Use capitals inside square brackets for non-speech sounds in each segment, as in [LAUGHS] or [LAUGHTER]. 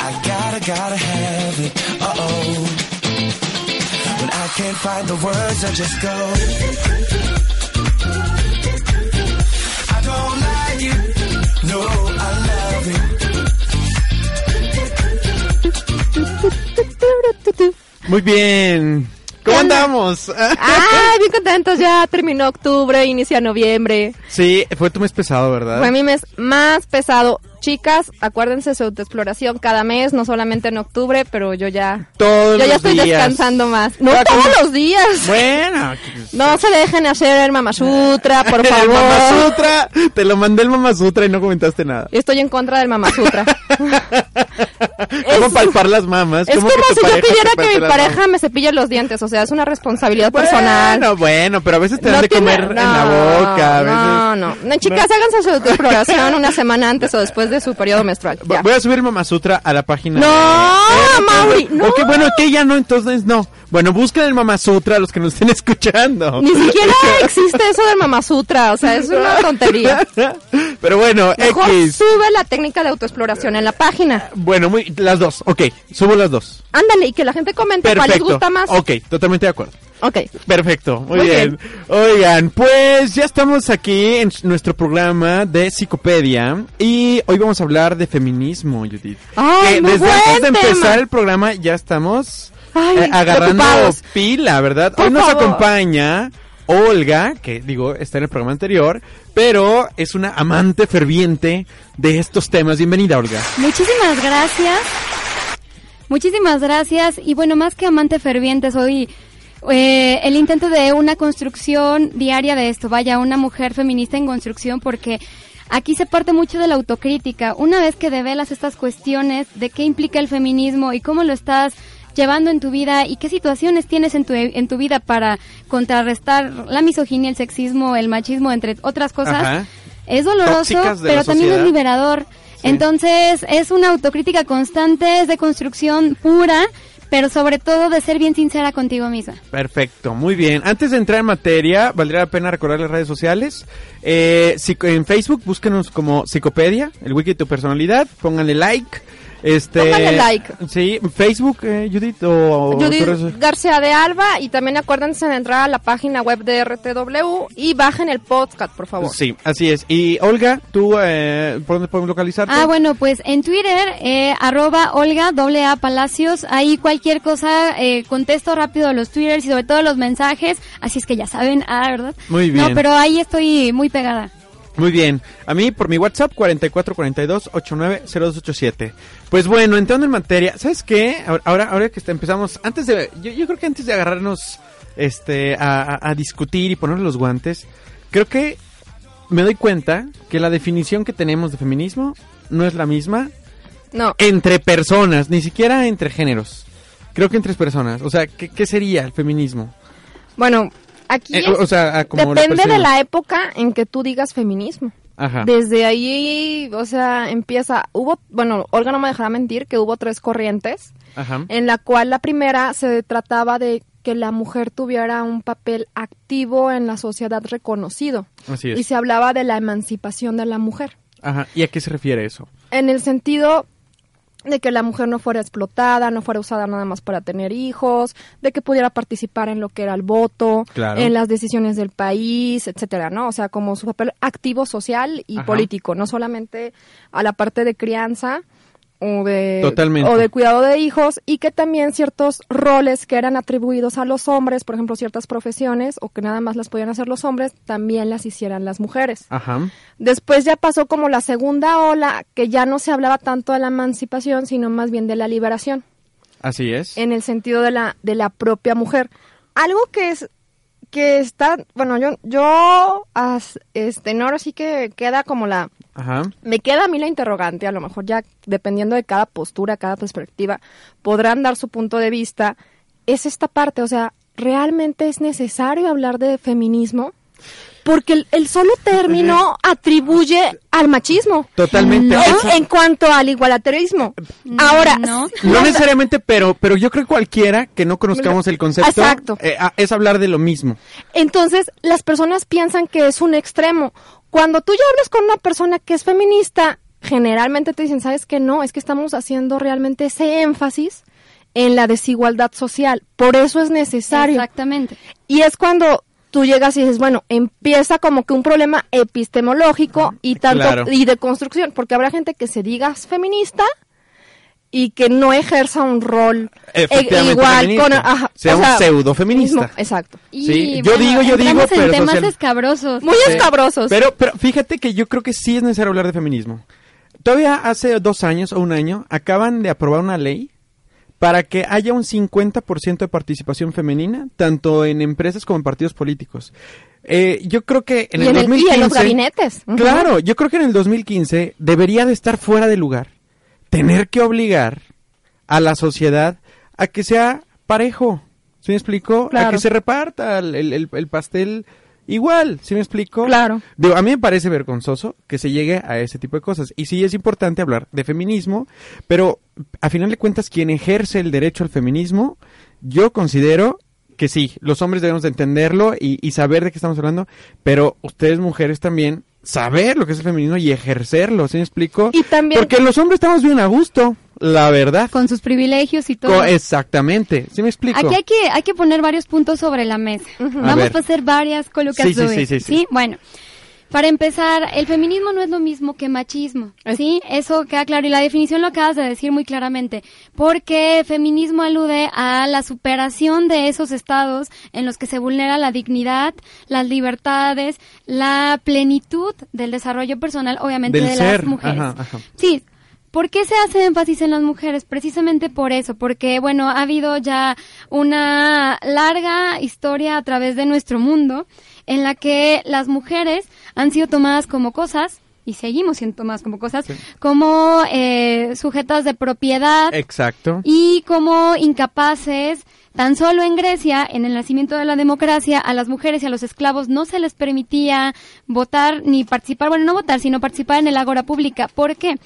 I gotta, gotta have it. Uh oh. When I can't find the words, I just go. I don't like it. No, I love it. Muy bien. ¿Cómo andamos? Ah, bien [LAUGHS] contentos. Ya terminó octubre, inicia noviembre. Sí, fue tu mes pesado, ¿verdad? Fue mi mes más pesado. Chicas, acuérdense su autoexploración cada mes, no solamente en octubre, pero yo ya. Todos yo ya estoy descansando más. No todos los días. Bueno. No se dejen hacer el Mamasutra, [LAUGHS] por favor. el Mamasutra, te lo mandé el Mamasutra y no comentaste nada. Estoy en contra del Mamasutra. [LAUGHS] ¿Cómo palpar las mamas? Es como si yo pidiera que mi pareja me cepille los dientes, o sea, es una responsabilidad personal. Bueno, bueno, pero a veces te dan de comer en la boca. A veces... No, no, no. chicas, háganse su autoexploración una semana antes o después de su periodo menstrual. Voy a subir Mama Sutra a la página. No, de... Mauri, no. Ok, bueno, que ya no, entonces no. Bueno, busquen el Mama Sutra los que nos estén [LAUGHS] escuchando. Ni siquiera existe eso del Mama Sutra, o sea, es una tontería. [LAUGHS] Pero bueno, Mejor X. sube la técnica de autoexploración en la página. Bueno, muy, las dos, ok, subo las dos. Ándale, y que la gente comente cuál les gusta más. Ok, totalmente de acuerdo. Ok. Perfecto, muy, bien. Oigan, pues ya estamos aquí en nuestro programa de Psicopedia y hoy vamos a hablar de feminismo, Judith. Ay, desde antes de empezar el programa ya estamos eh, agarrando pila, ¿verdad? hoy nos acompaña Olga, que digo, está en el programa anterior, pero es una amante ferviente de estos temas. Bienvenida, Olga. Muchísimas gracias. Muchísimas gracias. Y bueno, más que amante ferviente, soy eh, el intento de una construcción diaria de esto, vaya, una mujer feminista en construcción, porque aquí se parte mucho de la autocrítica. Una vez que develas estas cuestiones de qué implica el feminismo y cómo lo estás llevando en tu vida y qué situaciones tienes en tu, en tu vida para contrarrestar la misoginia, el sexismo, el machismo, entre otras cosas, es doloroso, pero también es liberador. Entonces, es una autocrítica constante, es de construcción pura pero sobre todo de ser bien sincera contigo misma. Perfecto, muy bien. Antes de entrar en materia, valdría la pena recordar las redes sociales. Eh, en Facebook, búsquenos como Psicopedia, el wiki de tu personalidad, pónganle like este, like. Sí, Facebook, eh, Judith o... Judith García de Alba y también acuérdense de entrar a la página web de RTW y bajen el podcast, por favor. Sí, así es. Y Olga, ¿tú eh, por dónde podemos localizarte? Ah, bueno, pues en Twitter, eh, arroba Olga, doble A Palacios, ahí cualquier cosa, eh, contesto rápido los twitters y sobre todo los mensajes, así es que ya saben, ah, ¿verdad? Muy bien. No, pero ahí estoy muy pegada. Muy bien. A mí por mi WhatsApp 4442-890287. Pues bueno, entrando en materia, ¿sabes qué? Ahora, ahora que empezamos, antes de, yo, yo creo que antes de agarrarnos este, a, a, discutir y poner los guantes, creo que me doy cuenta que la definición que tenemos de feminismo no es la misma no. entre personas, ni siquiera entre géneros. Creo que entre personas. O sea, ¿qué, qué sería el feminismo? Bueno, Aquí eh, o sea, depende de la época en que tú digas feminismo. Ajá. Desde ahí, o sea, empieza, hubo, bueno, Olga no me dejará mentir que hubo tres corrientes, Ajá. en la cual la primera se trataba de que la mujer tuviera un papel activo en la sociedad reconocido. Así es. Y se hablaba de la emancipación de la mujer. Ajá. ¿Y a qué se refiere eso? En el sentido de que la mujer no fuera explotada, no fuera usada nada más para tener hijos, de que pudiera participar en lo que era el voto, en las decisiones del país, etcétera, ¿no? O sea, como su papel activo social y político, no solamente a la parte de crianza, o de, o de cuidado de hijos y que también ciertos roles que eran atribuidos a los hombres, por ejemplo, ciertas profesiones o que nada más las podían hacer los hombres, también las hicieran las mujeres. Ajá. Después ya pasó como la segunda ola, que ya no se hablaba tanto de la emancipación, sino más bien de la liberación. Así es. En el sentido de la, de la propia mujer. Algo que es que está, bueno, yo, yo, este, no, ahora sí que queda como la, Ajá. me queda a mí la interrogante, a lo mejor ya dependiendo de cada postura, cada perspectiva, podrán dar su punto de vista, es esta parte, o sea, ¿realmente es necesario hablar de feminismo? porque el, solo término atribuye al machismo. Totalmente. En, cuanto al igualatarismo. Ahora, no, no necesariamente, pero, pero yo creo que cualquiera que no conozcamos el concepto eh, ah, es hablar de lo mismo. Entonces, las personas piensan que es un extremo. Cuando tú ya hablas con una persona que es feminista, generalmente te dicen, ¿sabes qué? No, es que estamos haciendo realmente ese énfasis en la desigualdad social. Por eso es necesario. Exactamente. Y es cuando tú llegas y dices, bueno, empieza como que un problema epistemológico y tanto y de construcción, porque habrá gente que se diga feminista y que no ejerza un rol igual con sea, un pseudo feminista. Exacto. sí, yo digo, yo digo, pero temas escabrosos. Muy escabrosos. Pero pero fíjate que yo creo que sí es necesario hablar de feminismo. Todavía hace dos años o un año acaban de aprobar una ley para que haya un 50% de participación femenina, tanto en empresas como en partidos políticos. Eh, yo creo que en el, 2015... en los gabinetes. Claro, yo creo que en el 2015 debería de estar fuera de lugar tener que obligar a la sociedad a que sea parejo. ¿Sí me explico? A que se reparta el, el, el pastel Igual, ¿sí me explico? Claro. Digo, a mí me parece vergonzoso que se llegue a ese tipo de cosas. Y sí es importante hablar de feminismo, pero a final de cuentas, quien ejerce el derecho al feminismo, yo considero que sí, los hombres debemos de entenderlo y, y saber de qué estamos hablando, pero ustedes mujeres también saber lo que es el feminismo y ejercerlo, ¿sí me explico? Y también... Porque los hombres estamos bien a gusto, la verdad. Con sus privilegios y todo. exactamente, ¿sí me explico? Aquí hay que, hay que poner varios puntos sobre la mesa. Vamos a, hacer varias colocaciones. Sí, sí, sí, sí, Bueno, para empezar, el feminismo no es lo mismo que machismo, ¿sí? Eso queda claro y la definición lo acabas de decir muy claramente, porque feminismo alude a la superación de esos estados en los que se vulnera la dignidad, las libertades, la plenitud del desarrollo personal, obviamente de las mujeres. Sí, ¿Por qué se hace énfasis en las mujeres? Precisamente por eso, porque, bueno, ha habido ya una larga historia a través de nuestro mundo en la que las mujeres han sido tomadas como cosas y seguimos siendo tomadas como cosas, como eh, sujetas de propiedad. Exacto. Y como incapaces. Tan solo en Grecia, en el nacimiento de la democracia, a las mujeres y a los esclavos no se les permitía votar ni participar, bueno, no votar, sino participar en el agora pública. ¿Por qué?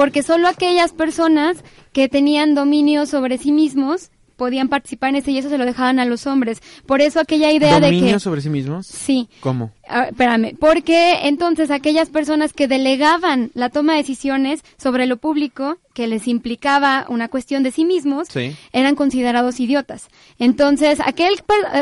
Porque solo aquellas personas que tenían dominio sobre sí mismos podían participar en ese y eso se lo dejaban a los hombres. Por eso aquella idea de que... sobre sí mismos? Sí. ¿Cómo? Espérame, porque entonces aquellas personas que delegaban la toma de decisiones sobre lo público que les implicaba una cuestión de sí mismos, eran considerados idiotas. Entonces, aquel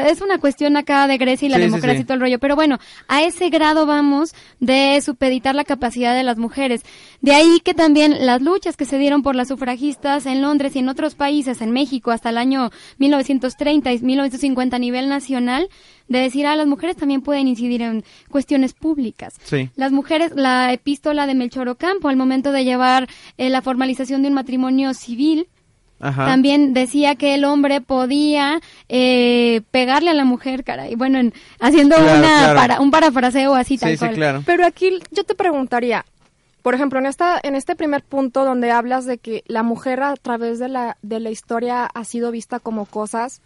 es una cuestión acá de Grecia y la democracia y todo el rollo, pero bueno, a ese grado vamos de supeditar la capacidad de las mujeres. De ahí que también las luchas que se dieron por las sufragistas en Londres y en otros países, en México, hasta el año 1930 y 1950 a nivel nacional, de decir, ah, las mujeres también pueden incidir en cuestiones públicas. Sí. Las mujeres, la epístola de Melchor Ocampo, al momento de llevar eh, la formalización de un matrimonio civil, También decía que el hombre podía eh, pegarle a la mujer, cara, y bueno, haciendo una Para, un parafraseo así tal sí, claro. Pero aquí yo te preguntaría, por ejemplo, en esta en este primer punto donde hablas de que la mujer a través de la de la historia ha sido vista como cosas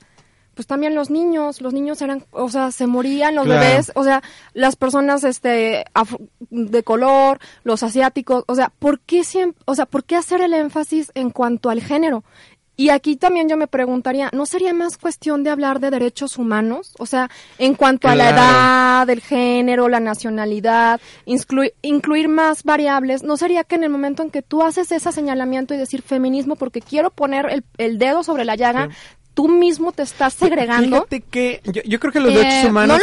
pues también los niños, los niños eran, o sea, se morían los bebés, o sea, las personas este de color, los asiáticos, o sea, ¿por qué siempre, o sea, por qué hacer el énfasis en cuanto al género? Y aquí también yo me preguntaría, ¿no sería más cuestión de hablar de derechos humanos? O sea, en cuanto a la edad, el género, la nacionalidad, incluir, incluir más variables, ¿no sería que en el momento en que tú haces ese señalamiento y decir feminismo porque quiero poner el, dedo sobre la llaga, tú mismo te estás segregando. Fíjate que yo, creo que los derechos eh, humanos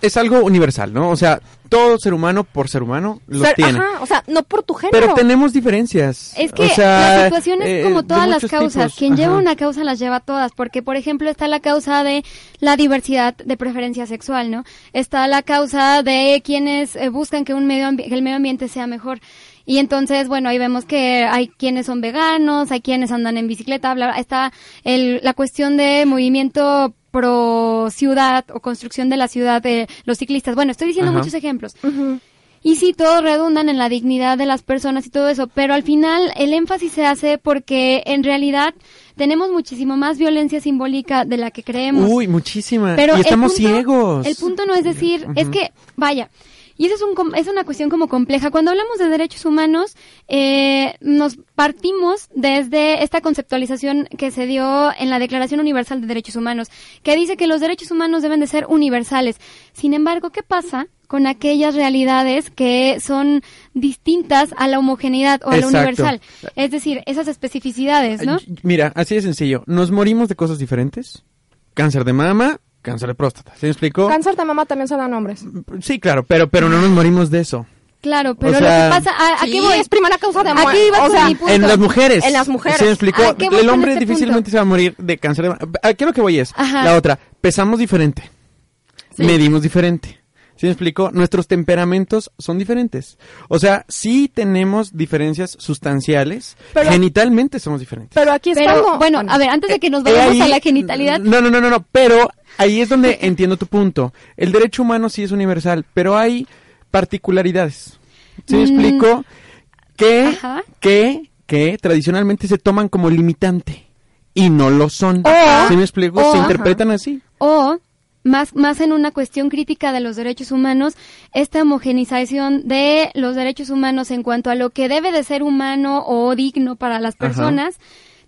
es, algo universal, ¿no? O sea, todo ser humano por ser humano los tiene. Ajá, o sea, no por tu género. Pero tenemos diferencias. Es que la situación es como todas las causas. Quien lleva una causa las lleva todas, porque por ejemplo está la causa de la diversidad de preferencia sexual, ¿no? Está la causa de quienes eh, buscan que un medio que el medio ambiente sea mejor. Y entonces, bueno, ahí vemos que hay quienes son veganos, hay quienes andan en bicicleta, bla, está el, la cuestión de movimiento pro ciudad o construcción de la ciudad de los ciclistas. Bueno, estoy diciendo muchos ejemplos. Y sí, todos redundan en la dignidad de las personas y todo eso, pero al final el énfasis se hace porque en realidad tenemos muchísimo más violencia simbólica de la que creemos. Uy, muchísima. Pero y estamos ciegos. El punto no es decir, es que, vaya, y eso es, un, es una cuestión como compleja. Cuando hablamos de derechos humanos, eh, nos partimos desde esta conceptualización que se dio en la Declaración Universal de Derechos Humanos, que dice que los derechos humanos deben de ser universales. Sin embargo, ¿qué pasa con aquellas realidades que son distintas a la homogeneidad o a la universal? Es decir, esas especificidades, ¿no? Mira, así de sencillo. ¿Nos morimos de cosas diferentes? Cáncer de mama, cáncer de próstata. ¿Se me explicó? Cáncer de mama también se dan nombres. Sí, claro, pero, pero no nos morimos de eso. Claro, pero lo que pasa, aquí voy, es primera causa de muerte. O sea, en las mujeres. En las mujeres. ¿Se me explicó? El hombre este difícilmente se va a morir de cáncer de mama. ¿A qué es lo que voy es? La otra, pesamos diferente. Medimos diferente. ¿Sí me explico? Nuestros temperamentos son diferentes. O sea, sí tenemos diferencias sustanciales. genitalmente somos diferentes. Pero aquí está Bueno, a ver, antes de que nos eh, vayamos a la genitalidad. No, no, no, no, no. Pero ahí es donde [LAUGHS] entiendo tu punto. El derecho humano sí es universal, pero hay particularidades. ¿Sí me mm. explico? Que, que, que tradicionalmente se toman como limitante y no lo son. ¿Sí me explico? se interpretan así. O más, más en una cuestión crítica de los derechos humanos, esta homogenización de los derechos humanos en cuanto a lo que debe de ser humano o digno para las personas,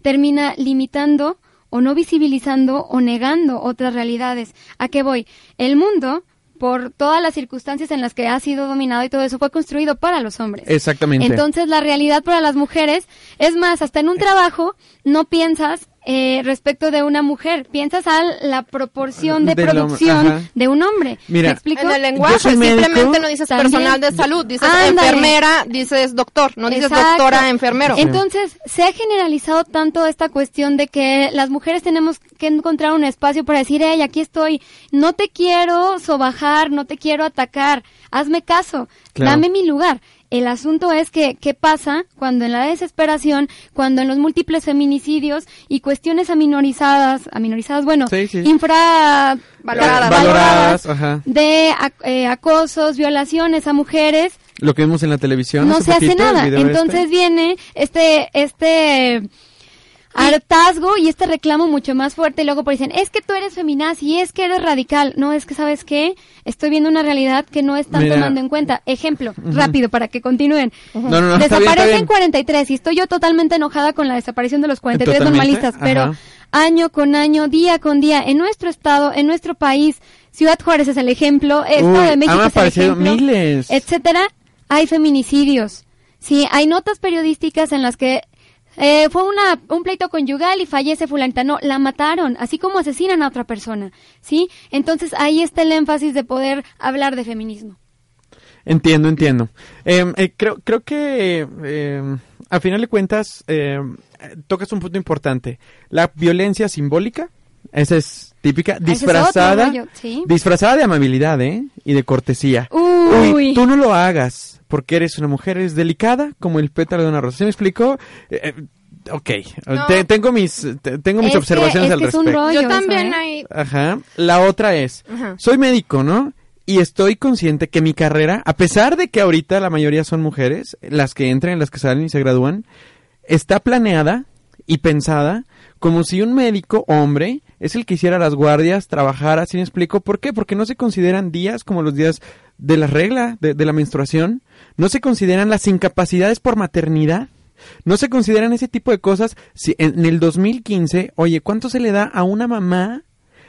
termina limitando o no visibilizando o negando otras realidades. ¿A qué voy? El mundo por todas las circunstancias en las que ha sido dominado y todo eso fue construido para los hombres. Exactamente. Entonces la realidad para las mujeres es más, hasta en un trabajo no piensas eh, respecto de una mujer. Piensas a la proporción de, producción de un hombre. Mira, en el lenguaje simplemente no dices personal de salud, dices enfermera, dices doctor, no dices doctora, enfermero. Entonces, se ha generalizado tanto esta cuestión de que las mujeres tenemos que encontrar un espacio para decir, hey, aquí estoy, no te quiero sobajar, no te quiero atacar, hazme caso, dame mi lugar. El asunto es que, ¿qué pasa cuando en la desesperación, cuando en los múltiples feminicidios y cuestiones aminorizadas, aminorizadas, bueno, infravaloradas, de eh, acosos, violaciones a mujeres, lo que vemos en la televisión. No se hace nada. Entonces este. viene este, este hartazgo y este reclamo mucho más fuerte y luego por dicen, es que tú eres feminaz y es que eres radical. No, es que sabes qué, estoy viendo una realidad que no están tomando en cuenta. Ejemplo, rápido para que continúen. Desaparecen 43 y estoy yo totalmente enojada con la desaparición de los 43 normalistas, pero año con año, día con día, en nuestro estado, en nuestro país, Ciudad Juárez es el ejemplo, Estado de México es el ejemplo, miles. etcétera, hay feminicidios. Sí, hay notas periodísticas en las que eh, fue una, un pleito conyugal y fallece fulanita. No, la mataron, así como asesinan a otra persona, ¿sí? Entonces ahí está el énfasis de poder hablar de feminismo. Entiendo, entiendo. Em, eh, creo, creo que eh, a final de cuentas em, tocas un punto importante. La violencia simbólica, esa es típica, disfrazada, disfrazada de amabilidad, ¿eh? Y de cortesía. Uy. tú no lo hagas porque eres una mujer, eres delicada como el pétalo de una rosa. ¿Se me explicó? Eh, eh, ok, tengo mis, tengo mis observaciones al respecto. Yo también hay... Ajá. La otra es, soy médico, ¿no? Y estoy consciente que mi carrera, a pesar de que ahorita la mayoría son mujeres, las que entran, las que salen y se gradúan, está planeada y pensada como si un médico hombre es el que hiciera las guardias, trabajara, ¿sí me explico? ¿Por qué? Porque no se consideran días como los días de la regla, de, la menstruación, no se consideran las incapacidades por maternidad, no se consideran ese tipo de cosas. Si en, el 2015, oye, ¿cuánto se le da a una mamá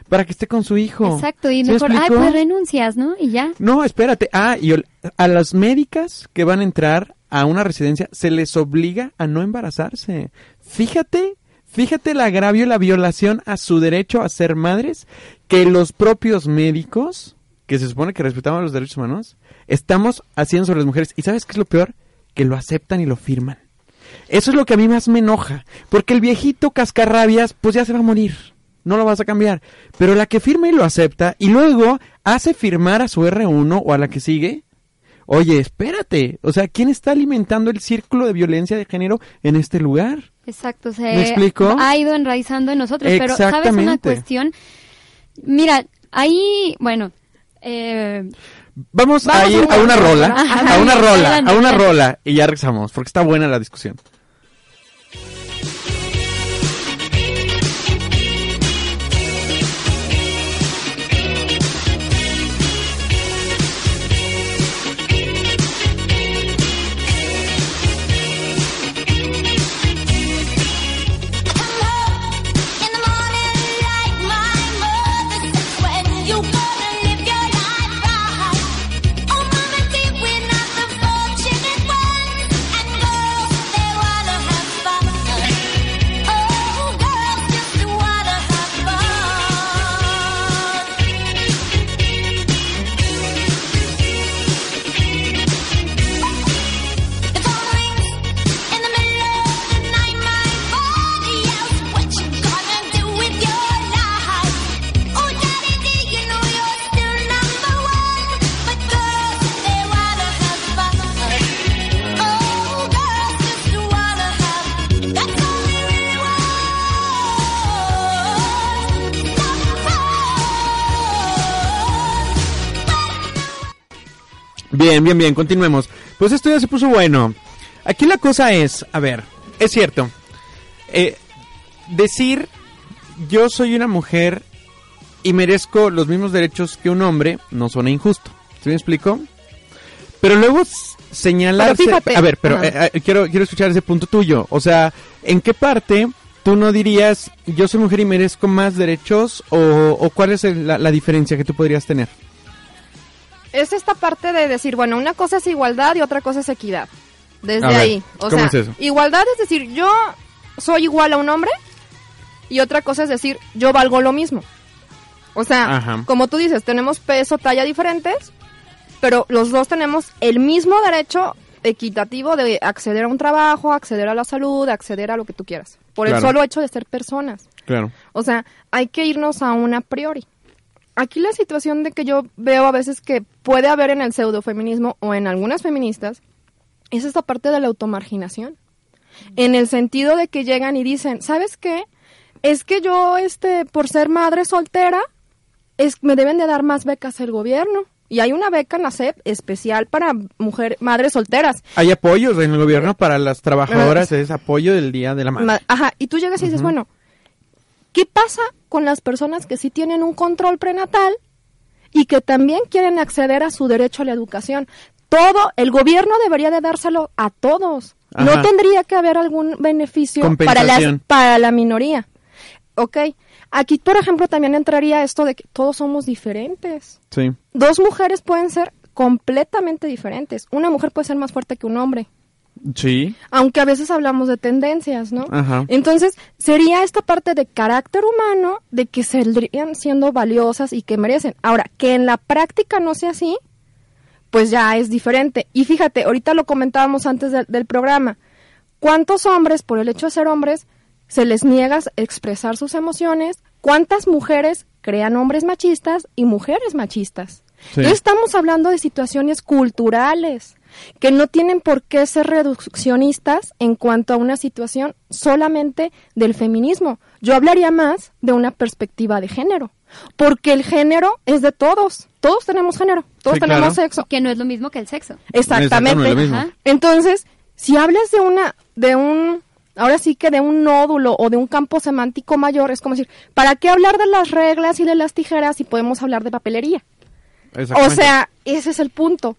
para que esté con su hijo? Exacto, y mejor, ay, pues renuncias, ¿no? Y ya. No, espérate. Ah, y a las médicas que van a entrar a una residencia se les obliga a no embarazarse. Fíjate fíjate el agravio, la violación a su derecho a ser madres, que los propios médicos, que se supone que respetaban los derechos humanos, estamos haciendo sobre las mujeres. ¿Y sabes qué es lo peor? Que lo aceptan y lo firman. Eso es lo que a mí más me enoja, porque el viejito cascarrabias, pues ya se va a morir. No lo vas a cambiar. Pero la que firma y lo acepta, y luego hace firmar a su R1 o a la que sigue, oye, espérate, o sea, ¿quién está alimentando el círculo de violencia de género en este lugar? Exacto, se ha ido enraizando en nosotros, pero ¿sabes una cuestión? Mira, ahí, bueno, eh, Vamos, a ir a una rola, a una rola, a una rola y ya regresamos, porque está buena la discusión. Bien, bien, bien, continuemos. Pues esto ya se puso bueno. Aquí la cosa es, a ver, es cierto. Eh, decir yo soy una mujer y merezco los mismos derechos que un hombre no suena injusto. ¿Se me explico? Pero luego señalarse... a ver, pero eh, eh, quiero, quiero escuchar ese punto tuyo. O sea, ¿en qué parte tú no dirías yo soy mujer y merezco más derechos o, cuál es la diferencia que tú podrías tener? Es esta parte de decir, bueno, una cosa es igualdad y otra cosa es equidad. Desde ahí. O sea, igualdad es decir, yo soy igual a un hombre y otra cosa es decir, yo valgo lo mismo. O sea, como tú dices, tenemos peso, talla diferentes, pero los dos tenemos el mismo derecho equitativo de acceder a un trabajo, acceder a la salud, acceder a lo que tú quieras. Por el solo hecho de ser personas. Claro. O sea, hay que irnos a un a priori aquí la situación de que yo veo a veces que puede haber en el pseudofeminismo o en algunas feministas es esta parte de la automarginación. En el sentido de que llegan y dicen, ¿sabes qué? Es que yo, este, por ser madre soltera, es, me deben de dar más becas el gobierno. Y hay una beca en la SEP especial para mujeres, madres solteras. Hay apoyos en el gobierno para las trabajadoras, es apoyo del Día de la Madre. Ajá, y tú llegas y dices, bueno, ¿qué pasa con las personas que sí tienen un control prenatal y que también quieren acceder a su derecho a la educación. Todo, el gobierno debería de dárselo a todos. No tendría que haber algún beneficio para, las, para la minoría. ¿Ok? Aquí, por ejemplo, también entraría esto de que todos somos diferentes. Sí. Dos mujeres pueden ser completamente diferentes. Una mujer puede ser más fuerte que un hombre. Sí. Aunque a veces hablamos de tendencias, ¿no? Entonces, sería esta parte de carácter humano de que saldrían siendo valiosas y que merecen. Ahora, que en la práctica no sea así, pues ya es diferente. Y fíjate, ahorita lo comentábamos antes del programa. ¿Cuántos hombres, por el hecho de ser hombres, se les niega expresar sus emociones? ¿Cuántas mujeres crean hombres machistas y mujeres machistas? estamos hablando de situaciones culturales que no tienen por qué ser reduccionistas en cuanto a una situación solamente del feminismo. Yo hablaría más de una perspectiva de género, porque el género es de todos. Todos tenemos género, todos tenemos sexo. Que no es lo mismo que el sexo. Exactamente. Entonces, si hablas de una, de un, ahora sí que de un nódulo o de un campo semántico mayor, es como decir, ¿para qué hablar de las reglas y de las tijeras si podemos hablar de papelería? O sea, ese es el punto.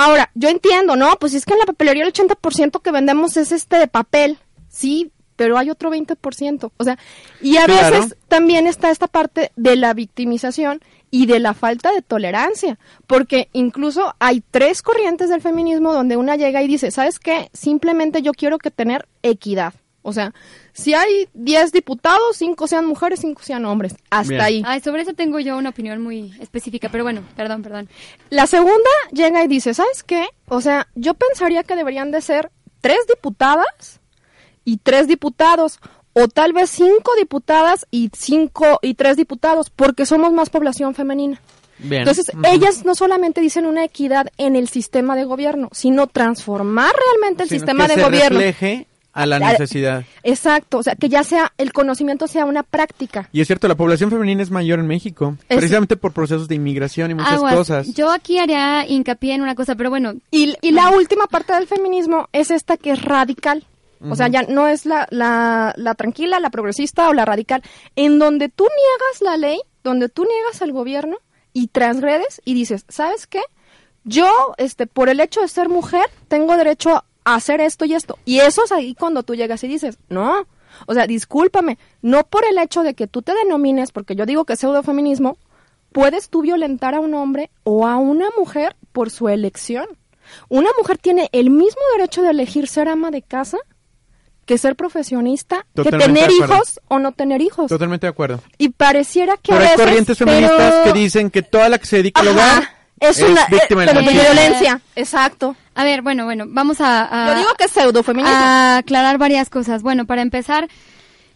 Ahora, yo entiendo, ¿no? Pues es que en la papelería el 80% que vendemos es este de papel. Sí, pero hay otro 20%. O sea, y a veces también está esta parte de la victimización y de la falta de tolerancia, porque incluso hay tres corrientes del feminismo donde una llega y dice, ¿sabes qué? Simplemente yo quiero que tener equidad. O sea, si hay 10 diputados, 5 sean mujeres, 5 sean hombres. Hasta ahí. Ay, sobre eso tengo yo una opinión muy específica, pero bueno, perdón, perdón. La segunda llega y dice, ¿sabes qué? O sea, yo pensaría que deberían de ser tres diputadas y tres diputados o tal vez cinco diputadas y cinco y tres diputados porque somos más población femenina. Entonces, ellas no solamente dicen una equidad en el sistema de gobierno, sino transformar realmente el sistema de gobierno. Refleje a la necesidad. Exacto, o sea, que ya sea el conocimiento sea una práctica. Y es cierto, la población femenina es mayor en México, precisamente por procesos de inmigración y muchas cosas. Yo aquí haría hincapié en una cosa, pero bueno. Y, y la última parte del feminismo es esta que es radical. O sea, ya no es la, la, la tranquila, la progresista o la radical, en donde tú niegas la ley, donde tú niegas al gobierno y transgredes y dices, ¿sabes qué? Yo, este, por el hecho de ser mujer, tengo derecho a hacer esto y esto. Y eso es ahí cuando tú llegas y dices, no, o sea, discúlpame, no por el hecho de que tú te denomines, porque yo digo que es pseudofeminismo, puedes tú violentar a un hombre o a una mujer por su elección. Una mujer tiene el mismo derecho de elegir ser ama de casa que ser profesionista, que tener hijos o no tener hijos. Totalmente de acuerdo. Y pareciera que pero hay corrientes feministas que dicen que toda la que se dedica al hogar es, una víctima de, violencia. Exacto. A ver, bueno, bueno, vamos a, Yo digo que es pseudofeminismo. A aclarar varias cosas. Bueno, para empezar,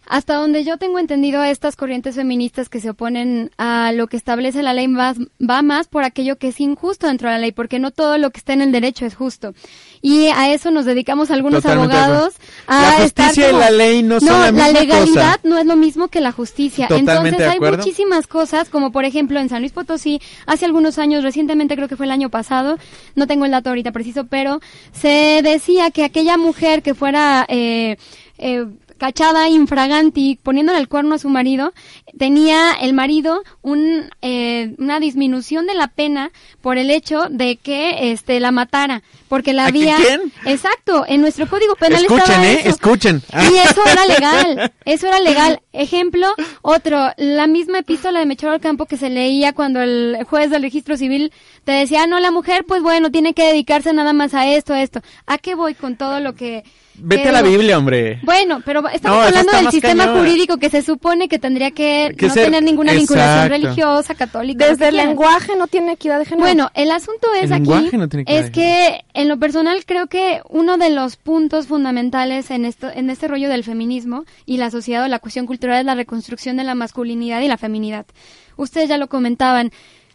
hasta donde yo tengo entendido, estas corrientes feministas que se oponen a lo que establece la ley va, va, más por aquello que es injusto dentro de la ley, porque no todo lo que está en el derecho es justo. Y a eso nos dedicamos algunos abogados. A la justicia y la ley no, son la, legalidad no es lo mismo que la justicia. Entonces hay muchísimas cosas, como por ejemplo en San Luis Potosí, hace algunos años, recientemente creo que fue el año pasado, no tengo el dato ahorita preciso, pero se decía que aquella mujer que fuera... Eh, eh, cachada infraganti poniéndole el cuerno a su marido, tenía el marido un, eh, una disminución de la pena por el hecho de que este la matara, porque la había ¿Quién? Exacto, en nuestro Código Penal escuchen, ¿eh? Escuchen, Y [LAUGHS] eso era legal, eso era legal. Ejemplo, otro, la misma epístola de Mechoro Campo que se leía cuando el juez del registro civil te decía, ah, no, la mujer, pues bueno, tiene que dedicarse nada más a esto, a esto. ¿A qué voy con todo lo que Vete a la Biblia, hombre. Bueno, pero estamos hablando del sistema jurídico que se supone que tendría que, no tener ninguna vinculación religiosa, católica. Desde el lenguaje no tiene equidad de género. Bueno, el asunto es aquí, es que en lo personal creo que uno de los puntos fundamentales en esto, en este rollo del feminismo y la sociedad o la cuestión cultural es la reconstrucción de la masculinidad y la feminidad. Ustedes ya lo comentaban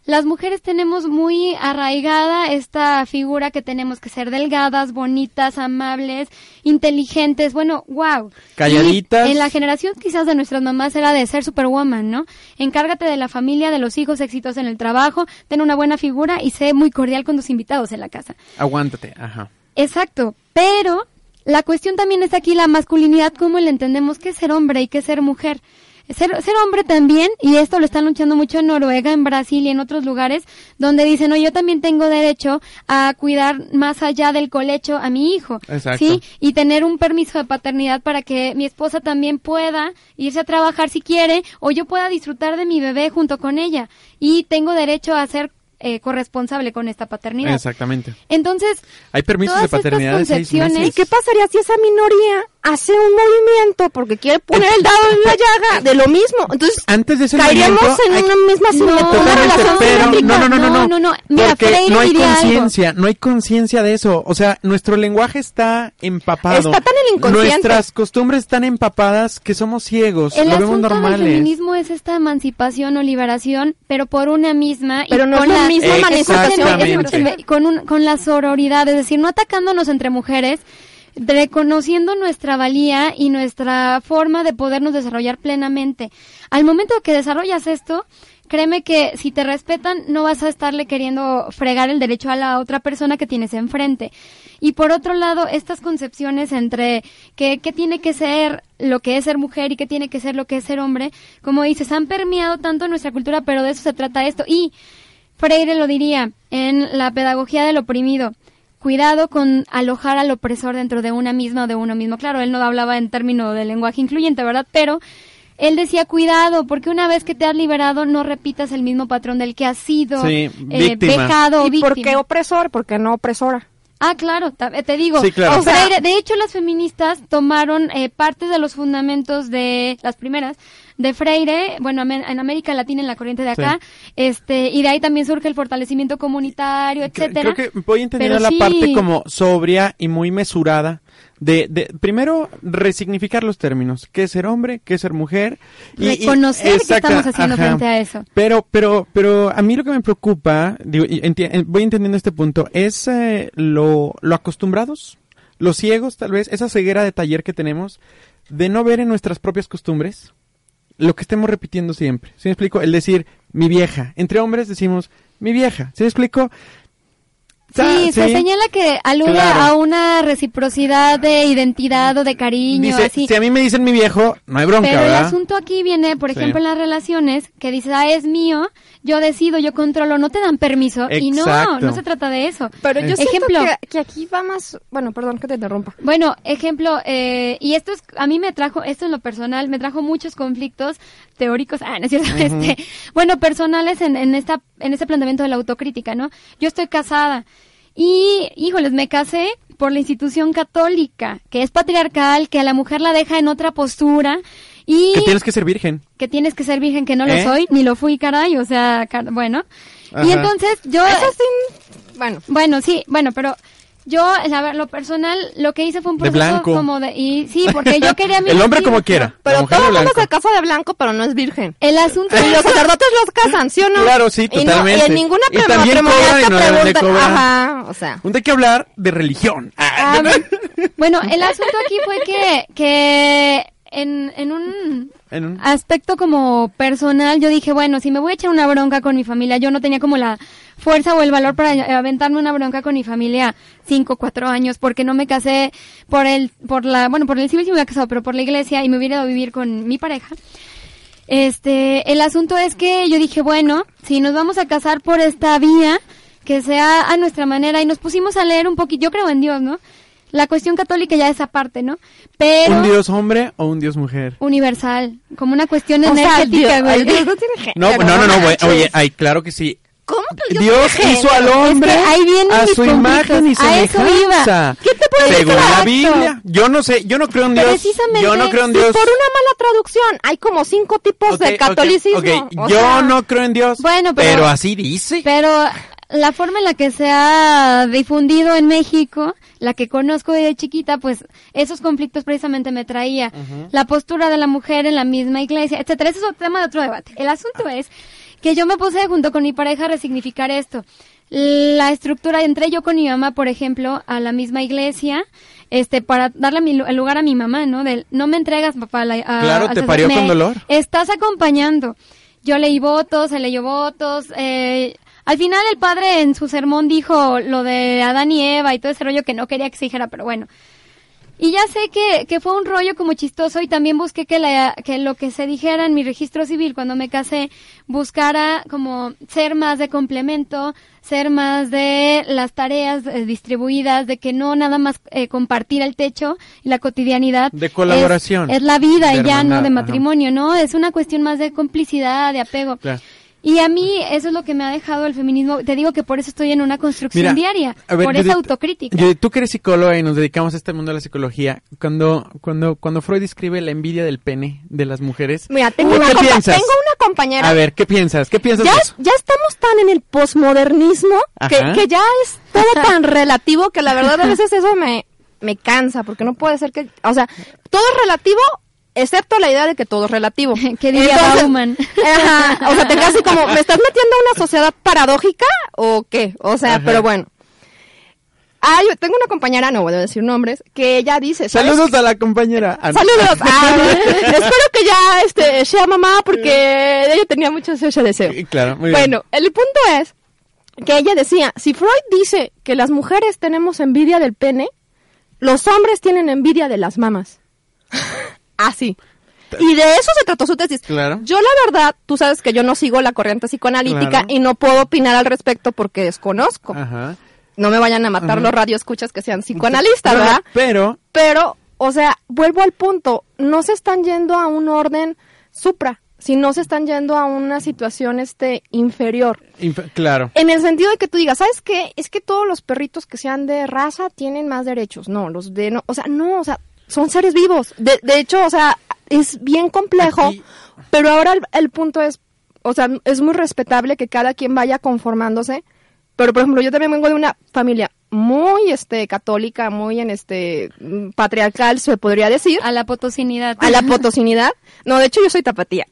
las mujeres tenemos muy arraigada esta figura que tenemos que ser delgadas, bonitas, amables, inteligentes, bueno, wow. Calladitas. en la generación quizás de nuestras mamás era de ser superwoman, ¿no? Encárgate de la familia, de los hijos, éxitos en el trabajo, ten una buena figura y sé muy cordial con tus invitados en la casa. Aguántate, ajá. Exacto, pero la cuestión también es aquí la masculinidad, cómo le entendemos qué es ser hombre y qué es ser mujer ser, ser hombre también, y esto lo están luchando mucho en Noruega, en Brasil y en otros lugares, donde dicen, no, yo también tengo derecho a cuidar más allá del colecho a mi hijo, ¿sí? Y tener un permiso de paternidad para que mi esposa también pueda irse a trabajar si quiere, o yo pueda disfrutar de mi bebé junto con ella. Y tengo derecho a ser eh, corresponsable con esta paternidad. Exactamente. Entonces, hay permisos de paternidad de seis meses. ¿Y qué pasaría si esa minoría hace un movimiento porque quiere poner el dado en la llaga de lo mismo? Entonces, antes de ese caeríamos en una misma simetría. No, no, no, no, no, no, no, Mira, no hay conciencia, no hay conciencia de eso. O sea, nuestro lenguaje está empapado. Está tan en el inconsciente. Nuestras costumbres están empapadas que somos ciegos, el lo vemos normales. El feminismo es esta emancipación o liberación, pero por una misma pero no con la misma manifestación con un, con la sororidad, es decir, no atacándonos entre mujeres, reconociendo nuestra valía y nuestra forma de podernos desarrollar plenamente. Al momento que desarrollas esto, créeme que si te respetan no vas a estarle queriendo fregar el derecho a la otra persona que tienes enfrente. Y por otro lado, estas concepciones entre qué tiene que ser lo que es ser mujer y qué tiene que ser lo que es ser hombre, como dices, han permeado tanto nuestra cultura, pero de eso se trata esto. Y Freire lo diría en la pedagogía del oprimido cuidado con alojar al opresor dentro de una misma o de uno mismo. Claro, él no hablaba en términos de lenguaje incluyente, ¿verdad? Pero él decía, cuidado, porque una vez que te has liberado, no repitas el mismo patrón del que has sido sí, eh, víctima. ¿Y por qué opresor? Porque no opresora. Ah, claro, te digo. Sí, claro. de hecho, las feministas tomaron eh, partes de los fundamentos de las primeras de Freire, bueno, en América Latina, en la corriente de acá, este, y de ahí también surge el fortalecimiento comunitario, etcétera. Creo que voy a entender la parte como sobria y muy mesurada de, de, primero resignificar los términos, qué es ser hombre, qué es ser mujer y reconocer que estamos haciendo frente a eso. Pero pero pero a mí lo que me preocupa, digo, voy entendiendo este punto, es eh, lo lo acostumbrados, los ciegos tal vez, esa ceguera de taller que tenemos de no ver en nuestras propias costumbres lo que estemos repitiendo siempre. ¿Sí me explico? El decir mi vieja. Entre hombres decimos mi vieja. ¿Sí me explico? Sí, se señala que alude a una reciprocidad de identidad o de cariño. así. Si a mí me dicen mi viejo, no hay bronca. Pero el asunto aquí viene, por ejemplo, en las relaciones, que dices, ah, es mío, yo decido, yo controlo, no te dan permiso. Y no, no se trata de eso. Pero yo ejemplo, siento que, aquí va más. Bueno, perdón que te interrumpa. Bueno, ejemplo, eh, y esto es, a mí me trajo, esto en lo personal, me trajo muchos conflictos teóricos, ah, no es cierto, [LAUGHS] este, bueno, personales en, en, esta, en este planteamiento de la autocrítica, ¿no? Yo estoy casada y, híjoles, me casé por la institución católica, que es patriarcal, que a la mujer la deja en otra postura y... Que tienes que ser virgen. Que tienes que ser virgen, que no lo ¿Eh? soy, ni lo fui, caray, o sea, bueno. Y entonces yo... Eso sí, bueno. Bueno, sí, bueno, pero yo, a ver, lo personal, lo que hice fue un proceso como de... Y, sí, porque yo quería... [LAUGHS] el hombre como quiera. Pero todo el mundo se casa de blanco, pero no es virgen. El asunto... Y los [LAUGHS] sacerdotes los casan, ¿sí o no? Claro, sí, totalmente. Y, en ninguna y también pregunta... Ajá, o sea... Un hay que hablar de religión. Ah, [LAUGHS] bueno, el asunto aquí fue que, que en, en un aspecto como personal, yo dije, bueno, si me voy a echar una bronca con mi familia, yo no tenía como la fuerza o el valor para aventarme una bronca con mi familia cinco, cuatro años, porque no me casé por el, por la, bueno, por el civil sí me hubiera casado, pero por la iglesia y me hubiera ido a vivir con mi pareja. Este, el asunto es que yo dije, bueno, si nos vamos a casar por esta vía, que sea a nuestra manera, y nos pusimos a leer un poquito, yo creo en Dios, ¿no? La cuestión católica ya es aparte, ¿no? Pero... ¿Un dios hombre o un dios mujer? Universal, como una cuestión energética, güey. no, no, no, no, oye, ay, claro que sí. ¿Cómo que Dios, hizo al hombre a su imagen y semejanza. ¿Qué te puede Según la Biblia. Yo no sé, yo no creo en Dios. Precisamente, yo no creo en Dios. por una mala traducción, hay como cinco tipos de catolicismo. yo no creo en Dios. Bueno, pero, pero así dice. Pero la forma en la que se ha difundido en México, la que conozco desde chiquita, pues esos conflictos precisamente me traía. La postura de la mujer en la misma iglesia, etcétera. Ese es otro tema de otro debate. El asunto es que yo me puse junto con mi pareja a resignificar esto. La estructura, entré yo con mi mamá, por ejemplo, a la misma iglesia, este, para darle el lugar a mi mamá, ¿no? Del, no me entregas, papá. A, claro, te parió con dolor. Estás acompañando. Yo leí votos, se leyó votos, eh, al final el padre en su sermón dijo lo de Adán y Eva y todo ese rollo que no quería que se dijera, pero bueno. Y ya sé que, que fue un rollo como chistoso y también busqué que, la, que lo que se dijera en mi registro civil cuando me casé buscara como ser más de complemento, ser más de las tareas eh, distribuidas, de que no nada más eh, compartir el techo y la cotidianidad. De colaboración. Es, la vida y ya no de matrimonio, ¿no? Es una cuestión más de complicidad, de apego. Claro. Y a mí eso es lo que me ha dejado el feminismo. Te digo que por eso estoy en una construcción diaria, por esa autocrítica. tú que eres psicóloga y nos dedicamos a este mundo de la psicología, cuando cuando cuando Freud describe la envidia del pene de las mujeres, Mira, tengo, una, tengo una compañera. A ver, ¿qué piensas? ¿Qué piensas ya? Ya estamos tan en el posmodernismo que, que ya es todo [LAUGHS] tan relativo que la verdad a veces eso me me cansa porque no puede ser que, o sea, todo es relativo excepto la idea de que todo es relativo. [LAUGHS] ¿Qué diría Bauman? o sea, te casi como, ¿me estás metiendo a una sociedad paradójica o qué? O sea, pero bueno. Ah, yo tengo una compañera, no voy a decir nombres, que ella dice... Saludos a la compañera. Ah, Saludos. Ah, [LAUGHS] espero que ya este, sea mamá porque ella tenía mucho ese deseo. Claro, muy Bueno, el punto es que ella decía, si Freud dice que las mujeres tenemos envidia del pene, los hombres tienen envidia de las mamas. Así. Y de eso se trató su tesis. Claro. Yo la verdad, tú sabes que yo no sigo la corriente psicoanalítica y no puedo opinar al respecto porque desconozco. Ajá. No me vayan a matar los radioescuchas que sean psicoanalistas, ¿verdad? Pero... Pero, o sea, vuelvo al punto, no se están yendo a un orden supra, si no se están yendo a una situación este inferior. claro. En el sentido de que tú digas, ¿sabes qué? Es que todos los perritos que sean de raza tienen más derechos. No, los de no, o sea, no, o sea, son seres vivos. De, de hecho, o sea, es bien complejo, pero ahora el, punto es, o sea, es muy respetable que cada quien vaya conformándose. Pero por ejemplo, yo también vengo de una familia muy este católica, muy en este patriarcal, se podría decir. A la potosinidad. A la potosinidad. No, de hecho yo soy tapatía.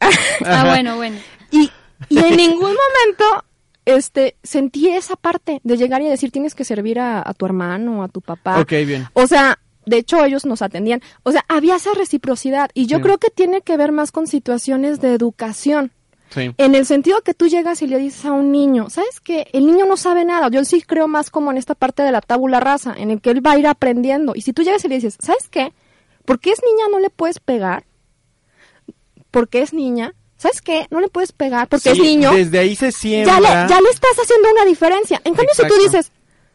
ah, [LAUGHS] bueno, bueno. Y, y en ningún momento este sentí esa parte de llegar y decir tienes que servir a, tu hermano, a tu papá. Ok, bien. O sea, de hecho ellos nos atendían. O sea, había esa reciprocidad y yo creo que tiene que ver más con situaciones de educación. En el sentido que tú llegas y le dices a un niño, ¿sabes qué? El niño no sabe nada. Yo sí creo más como en esta parte de la tabula rasa, en el que él va a ir aprendiendo. Y si tú llegas y le dices, ¿sabes qué? Porque es niña no le puedes pegar. Porque es niña. ¿Sabes qué? No le puedes pegar porque es niño. Desde ahí se siembra. Ya le, estás haciendo una diferencia. En cambio, si tú dices,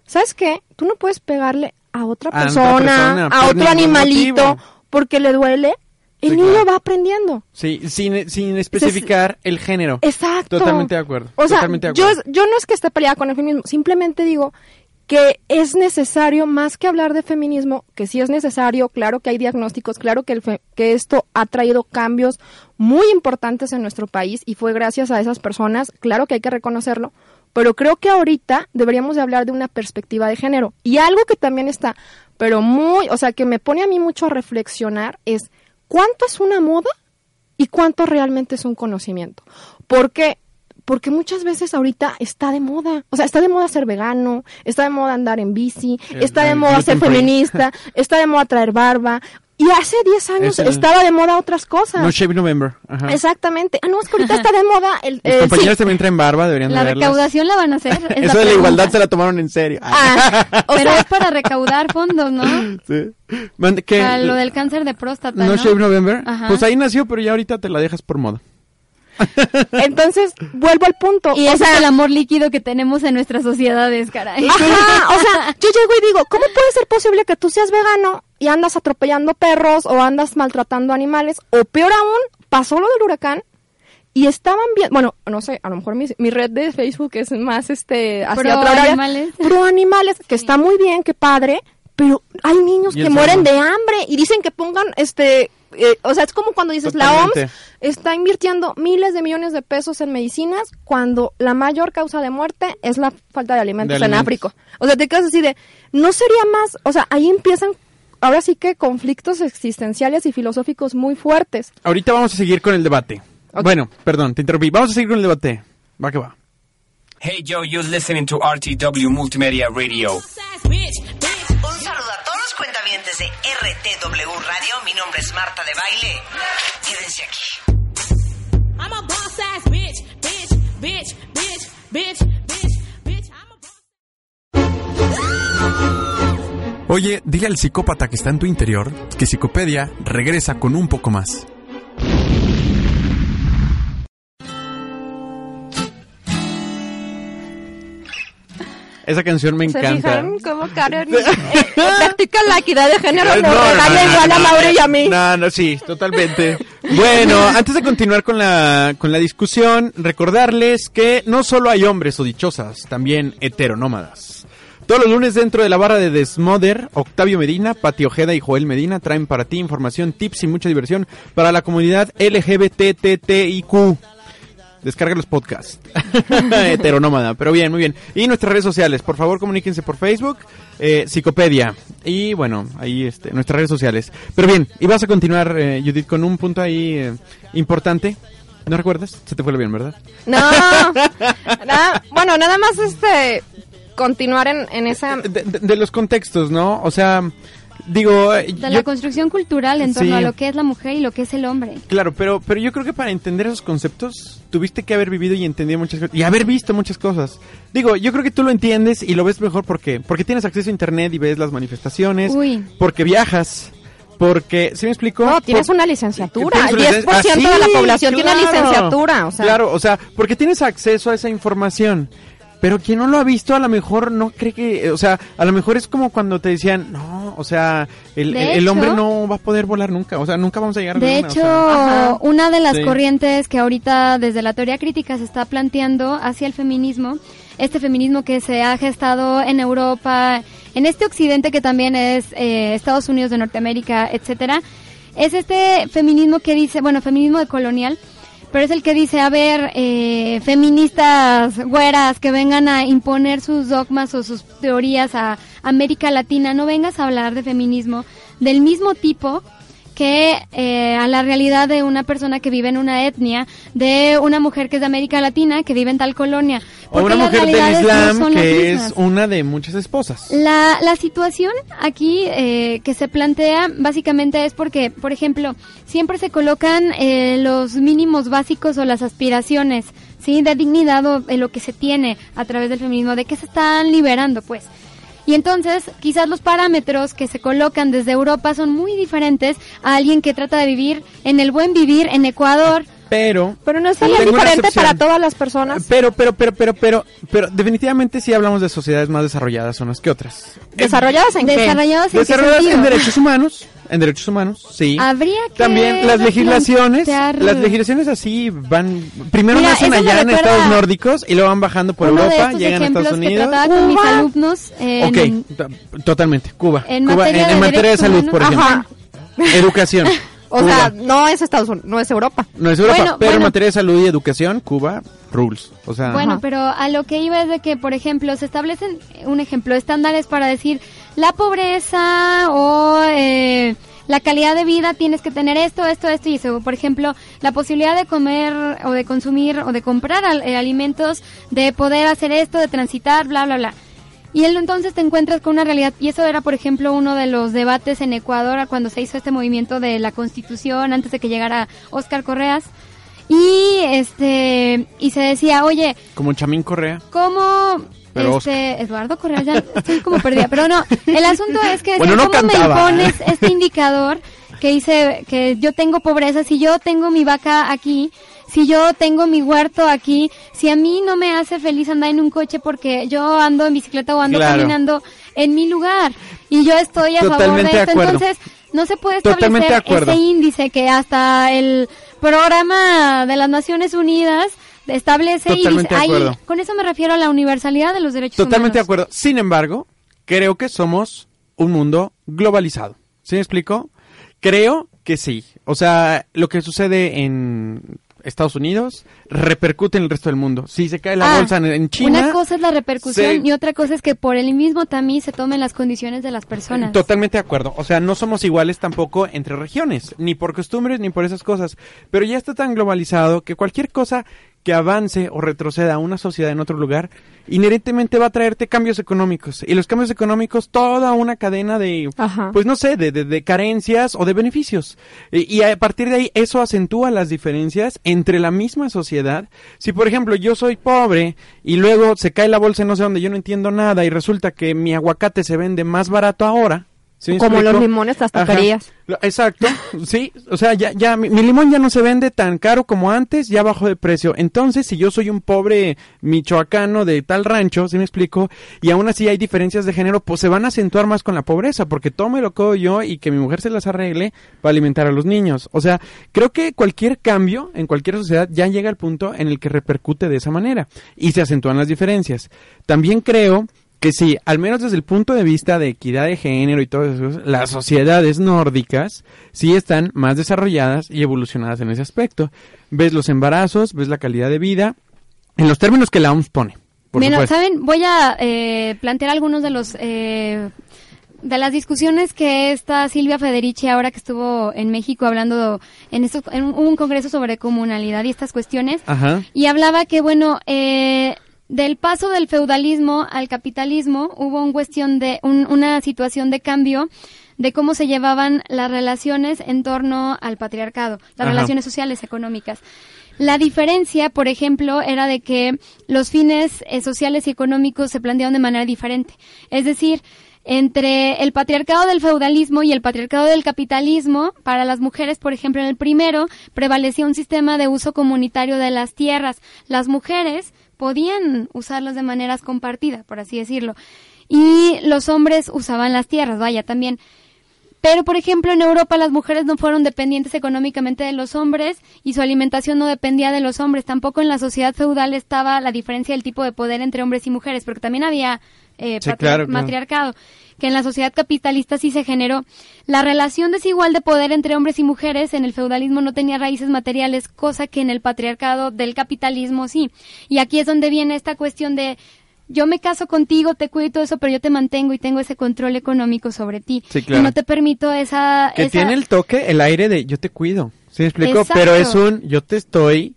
¿sabes qué? Tú no puedes pegarle a otra persona, a, otro animalito, porque le duele el niño va aprendiendo. Sí, sin, sin especificar el género. Exacto. Totalmente de acuerdo. O sea, Totalmente Yo, yo no es que esté peleada con el feminismo, simplemente digo que es necesario, más que hablar de feminismo, que sí es necesario, claro que hay diagnósticos, claro que, el que esto ha traído cambios muy importantes en nuestro país y fue gracias a esas personas, claro que hay que reconocerlo, pero creo que ahorita deberíamos de hablar de una perspectiva de género. Y algo que también está, pero muy, o sea, que me pone a mí mucho a reflexionar es cuánto es una moda y cuánto realmente es un conocimiento. Porque porque muchas veces ahorita está de moda, o sea, está de moda ser vegano, está de moda andar en bici, está de moda ser feminista, está de moda traer barba, y hace 10 años estaba de moda otras cosas. No Shave November. Exactamente. Ah, no, es que ahorita está de moda. El, Los compañeros también traen barba, deberían La recaudación la van a hacer. [LAUGHS] Eso de la igualdad se la tomaron en serio. Ah, [LAUGHS] pero es para recaudar fondos, ¿no? [LAUGHS] Sí. Para lo del cáncer de próstata, ¿no? No Shave November. Pues ahí nació, pero ya ahorita te la dejas por moda. [LAUGHS] Entonces, vuelvo al punto. Y ese es el amor líquido que tenemos en nuestras sociedades, caray. Ajá, [LAUGHS] o sea, yo llego y digo, ¿cómo puede ser posible que tú seas vegano y andas atropellando perros o andas maltratando animales? O peor aún, pasó lo del huracán y estaban bien, bueno, no sé, a lo mejor mi, mi red de Facebook es más este hacia pro animales. pro animales, que está muy bien, que padre, pero hay niños que mueren de hambre y dicen que pongan este eh, o sea, es como cuando dices, la OMS está invirtiendo miles de millones de pesos en medicinas cuando la mayor causa de muerte es la falta de alimentos, en África. O sea, te quedas así de, no sería más, o sea, ahí empiezan ahora sí que conflictos existenciales y filosóficos muy fuertes. Ahorita vamos a seguir con el debate. Bueno, perdón, te interrumpí. Vamos a seguir con el debate. Va que va. Hey Joe, you're listening to RTW Multimedia Radio RTW Radio. Mi nombre es Marta de Baile. Quédense aquí. I'm a boss ass bitch, bitch, bitch, bitch, bitch, bitch, Oye, dile al psicópata que está en tu interior que Psicopedia regresa con un poco más. Esa canción me encanta. ¿Se cómo Karen eh, [LAUGHS] practica la equidad de género? No, no, igual a Mauro y a mí. No, no, sí, totalmente. bueno, antes de continuar con la, con la discusión, recordarles que no solo hay hombres o dichosas, también heteronómadas. Todos los lunes dentro de la barra de Desmother, Octavio Medina, Pati Ojeda y Joel Medina traen para ti información, tips y mucha diversión para la comunidad LGBTTIQ. Descarga los podcasts. [LAUGHS] Heteronómada. Pero bien, muy bien. Y nuestras redes sociales. Por favor, comuníquense por Facebook. Eh, Psicopedia. Y bueno, ahí este, nuestras redes sociales. Pero bien, y vas a continuar, eh, Judith, con un punto ahí eh, importante. ¿No recuerdas? Se te fue bien, ¿verdad? No. [LAUGHS] bueno, nada más este continuar en, en esa... de, los contextos, ¿no? O sea, digo de la construcción cultural en torno a lo que es la mujer y lo que es el hombre claro pero pero yo creo que para entender esos conceptos tuviste que haber vivido y entendido muchas cosas y haber visto muchas cosas digo yo creo que tú lo entiendes y lo ves mejor porque porque tienes acceso a internet y ves las manifestaciones porque viajas porque, ¿sí me explico? No, tienes una licenciatura. El 10% de la población tiene licenciatura. Claro, o sea, porque tienes acceso a esa información. Pero quien no lo ha visto a lo mejor no cree que, o sea, a lo mejor es como cuando te decían, no, o sea, el, hombre no va a poder volar nunca, o sea, nunca vamos a llegar a De hecho, una de las corrientes que ahorita desde la teoría crítica se está planteando hacia el feminismo, este feminismo que se ha gestado en Europa, en este occidente que también es eh, Estados Unidos de Norteamérica, etcétera, es este feminismo que dice, bueno, feminismo de colonial, pero es el que dice, a ver, eh, feministas güeras que vengan a imponer sus dogmas o sus teorías a América Latina, no vengas a hablar de feminismo del mismo tipo que eh, a la realidad de una persona que vive en una etnia, de una mujer que es de América Latina, que vive en tal colonia. O una mujer del Islam que es una de muchas esposas. La, la situación aquí eh, que se plantea básicamente es porque, por ejemplo, siempre se colocan eh, los mínimos básicos o las aspiraciones, ¿sí? De dignidad o de lo que se tiene a través del feminismo, de que se están liberando, pues. Y entonces, quizás los parámetros que se colocan desde Europa son muy diferentes a alguien que trata de vivir en el buen vivir en Ecuador. Pero, pero no sería diferente para todas las personas. Pero, pero, pero, pero, pero, pero, definitivamente sí hablamos de sociedades más desarrolladas unas que otras. ¿Desarrolladas en qué? Desarrolladas en, desarrolladas en derechos humanos en derechos humanos, sí. Habría que También las legislaciones, las legislaciones así van, primero nacen allá en estados nórdicos y luego van bajando por Europa, llegan a Estados Unidos. Que con mis alumnos en, ok, totalmente, Cuba. En Cuba, materia, en, materia de salud, por ejemplo. Ajá. Educación. [LAUGHS] O sea, no es Estados Unidos, no es Europa. No es Europa, pero en materia de salud y educación, Cuba, rules. O sea, bueno, pero a lo que iba es de que, por ejemplo, se establecen, un ejemplo, estándares para decir la pobreza o eh, la calidad de vida tienes que tener esto, esto, esto y eso. Por ejemplo, la posibilidad de comer o de consumir o de comprar eh, alimentos, de poder hacer esto, de transitar, bla, bla, bla. Y él entonces te encuentras con una realidad, y eso era, por ejemplo, uno de los debates en Ecuador cuando se hizo este movimiento de la constitución antes de que llegara Oscar Correas. Y este y se decía, oye, como Chamín Correa. ¿Cómo este, Eduardo Correa, ya estoy como perdida. Pero no, el asunto es que ¿cómo me impones este indicador que dice que yo tengo pobreza? Si yo tengo mi vaca aquí, si yo tengo mi huerto aquí, si a mí no me hace feliz andar en un coche porque yo ando en bicicleta o ando caminando en mi lugar y yo estoy a favor de esto, entonces no se puede establecer ese índice que hasta el programa de las Naciones Unidas establece y con eso me refiero a la universalidad de los derechos Totalmente de acuerdo. Sin embargo, creo que somos un mundo globalizado. ¿Sí me explico? Creo que sí. O sea, lo que sucede en Estados Unidos repercute en el resto del mundo. Si se cae la ah, bolsa en, China. Una cosa es la repercusión y otra cosa es que por el mismo también se tomen las condiciones de las personas. Totalmente de acuerdo. O sea, no somos iguales tampoco entre regiones, ni por costumbres ni por esas cosas. Pero ya está tan globalizado que cualquier cosa que avance o retroceda una sociedad en otro lugar, inherentemente va a traerte cambios económicos. Y los cambios económicos, toda una cadena de, pues no sé, de, de, carencias o de beneficios. Y, a partir de ahí, eso acentúa las diferencias entre la misma sociedad. Si, por ejemplo, yo soy pobre y luego se cae la bolsa no sé dónde, yo no entiendo nada y resulta que mi aguacate se vende más barato ahora, como los limones, las taquerías. Exacto, sí, o sea, ya, ya, mi, limón ya no se vende tan caro como antes, ya bajó de precio. Entonces, si yo soy un pobre michoacano de tal rancho, ¿sí me explico? Y aún así hay diferencias de género, pues se van a acentuar más con la pobreza, porque todo me lo cojo yo y que mi mujer se las arregle para alimentar a los niños. O sea, creo que cualquier cambio en cualquier sociedad ya llega al punto en el que repercute de esa manera y se acentúan las diferencias. También creo que sí, al menos desde el punto de vista de equidad de género y todo eso, las sociedades nórdicas sí están más desarrolladas y evolucionadas en ese aspecto. Ves los embarazos, ves la calidad de vida, en los términos que la OMS pone. Bueno, ¿saben? Voy a eh, plantear algunos de los... Eh, de las discusiones que esta Silvia Federici ahora que estuvo en México hablando en esto en un, congreso sobre comunalidad y estas cuestiones y hablaba que bueno eh, del paso del feudalismo al capitalismo hubo un cuestión de una situación de cambio de cómo se llevaban las relaciones en torno al patriarcado, las relaciones sociales, económicas. La diferencia, por ejemplo, era de que los fines eh, sociales y económicos se planteaban de manera diferente. Es decir, entre el patriarcado del feudalismo y el patriarcado del capitalismo, para las mujeres, por ejemplo, en el primero, prevalecía un sistema de uso comunitario de las tierras. Las mujeres podían usarlas de maneras compartidas, por así decirlo. Y los hombres usaban las tierras, vaya, también. Pero, por ejemplo, en Europa las mujeres no fueron dependientes económicamente de los hombres y su alimentación no dependía de los hombres. Tampoco en la sociedad feudal estaba la diferencia del tipo de poder entre hombres y mujeres, porque también había eh, matriarcado. Que en la sociedad capitalista sí se generó. La relación desigual de poder entre hombres y mujeres en el feudalismo no tenía raíces materiales, cosa que en el patriarcado del capitalismo sí. Y aquí es donde viene esta cuestión de yo me caso contigo, te cuido y todo eso, pero yo te mantengo y tengo ese control económico sobre ti. Sí, claro. Y no te permito esa... Que tiene el toque, el aire de yo te cuido. ¿Sí me explico? Pero es un yo te estoy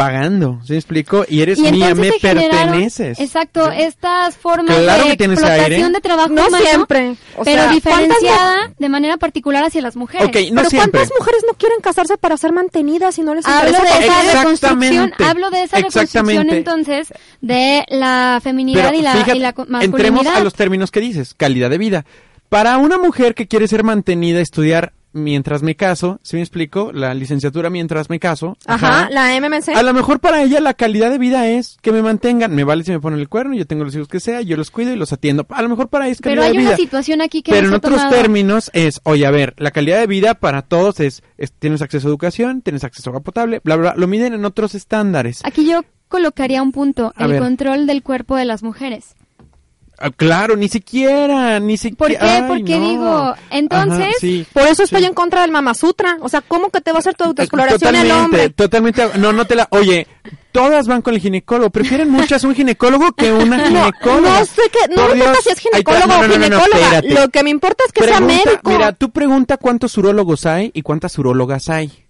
pagando, ¿sí me explico? Y eres mía, me perteneces. Exacto, estas formas de explotación de trabajo no siempre, pero diferenciada de manera particular hacia las mujeres. Okay, no pero ¿cuántas mujeres no quieren casarse para ser mantenidas y no les hablo de esa reconstrucción, hablo de esa reconstrucción entonces de la feminidad y, la, y la masculinidad. Entremos a los términos que dices, calidad de vida. Para una mujer que quiere ser mantenida, estudiar mientras me caso, ¿sí me explico? La licenciatura mientras me caso. Ajá, la MMC. A lo mejor para ella la calidad de vida es que me mantengan, me vale si me ponen el cuerno, yo tengo los hijos que sea, yo los cuido y los atiendo. A lo mejor para ella es calidad. Pero hay una situación aquí que Pero en otros términos es, oye, a ver, la calidad de vida para todos es, tienes acceso a educación, tienes acceso a agua potable, bla, bla, bla, lo miden en otros estándares. Aquí yo colocaría un punto, el control del cuerpo de las mujeres. Ah, claro, ni siquiera, ni siquiera. ¿Por qué? Porque digo, entonces, por eso estoy en contra del Mama Sutra. O sea, ¿cómo que te va a hacer tu autoexploración totalmente, el hombre? Totalmente, no, no te la, oye, todas van con el ginecólogo. Prefieren muchas un ginecólogo que una [LAUGHS] ginecóloga. No, sé qué, no me importa si es ginecólogo o ginecóloga. Lo que me importa es que sea médico. Mira, tú pregunta cuántos urólogos hay y cuántas urólogas hay.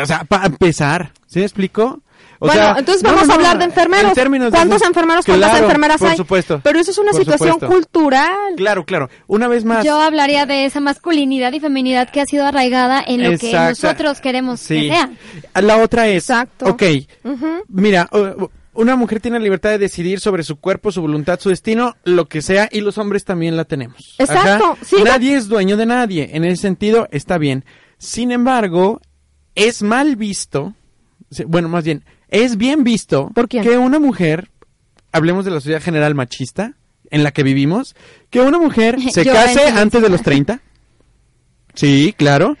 O sea, para empezar, ¿sí me explico? Bueno, entonces vamos a hablar de enfermeros. ¿Cuántos enfermeros, cuántas enfermeras por hay? Supuesto, Pero eso es una situación cultural. Claro, claro. Una vez más. Yo hablaría de esa masculinidad y feminidad que ha sido arraigada en lo que nosotros queremos que sea. La otra es. Exacto. Ok. Mira. una mujer tiene la libertad de decidir sobre su cuerpo, su voluntad, su destino, lo que sea, y los hombres también la tenemos. Exacto. nadie es dueño de nadie. En ese sentido, está bien. Sin embargo, es mal visto, bueno, más bien, es bien visto que una mujer, hablemos de la sociedad general machista en la que vivimos, que una mujer [LAUGHS] se case antes de los 30. Sí, claro.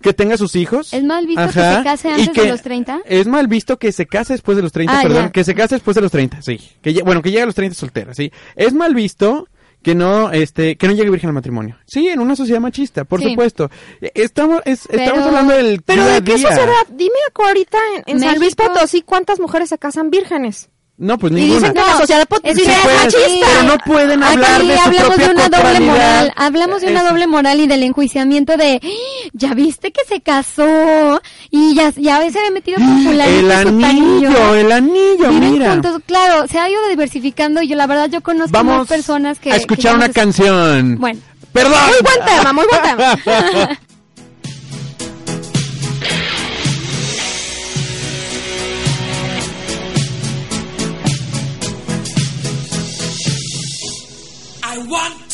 Que tenga sus hijos. ¿Es mal visto que se case antes de los 30? Es mal visto que se case después de los 30, ah, perdón. Que se case después de los 30, sí. Que, bueno, que llegue a los 30 soltera, sí. Es mal visto que no este que no llegue virgen al matrimonio. Sí, en una sociedad machista, por supuesto. Estamos estamos hablando del Pero de qué sociedad? Dime ahorita en, en San Luis Potosí cuántas mujeres se casan vírgenes. No, pues ninguna. Y dicen que la sociedad es, machista. Pero no pueden hablar de su hablamos de una doble moral. Hablamos de una doble moral y del enjuiciamiento de, ¡Ah! ya viste que se casó y ya, ya se había metido con fulanito El anillo, el anillo, mira. claro, se ha ido diversificando y yo la verdad yo conozco Vamos más personas que... a escuchar una canción. Bueno. Perdón. Muy buen tema, muy buen tema. [LAUGHS] one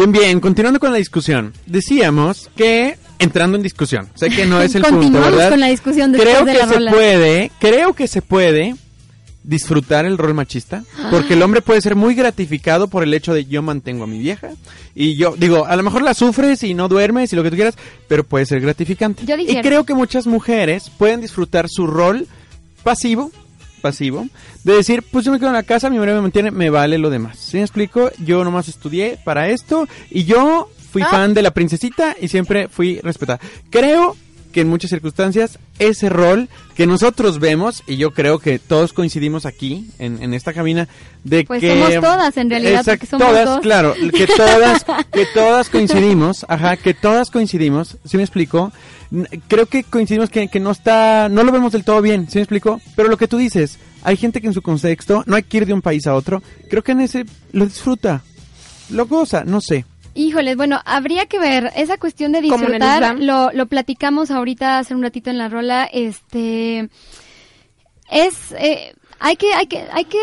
Bien, bien, continuando con la discusión. Decíamos que entrando en discusión. Sé que no es [LAUGHS] el punto, Continuamos ¿verdad? con la discusión después creo de que la se rola. puede, creo que se puede disfrutar el rol machista, porque el hombre puede ser muy gratificado por el hecho de yo mantengo a mi vieja y yo digo, a lo mejor la sufres y no duermes y lo que tú quieras, pero puede ser gratificante. Yo y creo que muchas mujeres pueden disfrutar su rol pasivo pasivo de decir, pues yo me quedo en la casa, mi marido me mantiene, me vale lo demás. ¿Sí me explico? Yo nomás estudié para esto y yo fui Ah. fan de la princesita y siempre fui respetada. Creo que en muchas circunstancias ese rol que nosotros vemos, y yo creo que todos coincidimos aquí, en, esta cabina, de pues que... somos todas, en realidad, exacto, somos todas, claro, que todas, [LAUGHS] que todas coincidimos, ajá, que todas coincidimos, ¿sí me explico? Creo que coincidimos que, que no está, no lo vemos del todo bien, ¿sí me explico? Pero lo que tú dices, hay gente que en su contexto no hay que ir de un país a otro, creo que en ese lo disfruta, lo goza, no sé. Híjoles, bueno, habría que ver esa cuestión de disfrutar. Lo, lo platicamos ahorita hace un ratito en la rola. Este es eh, hay que hay que hay que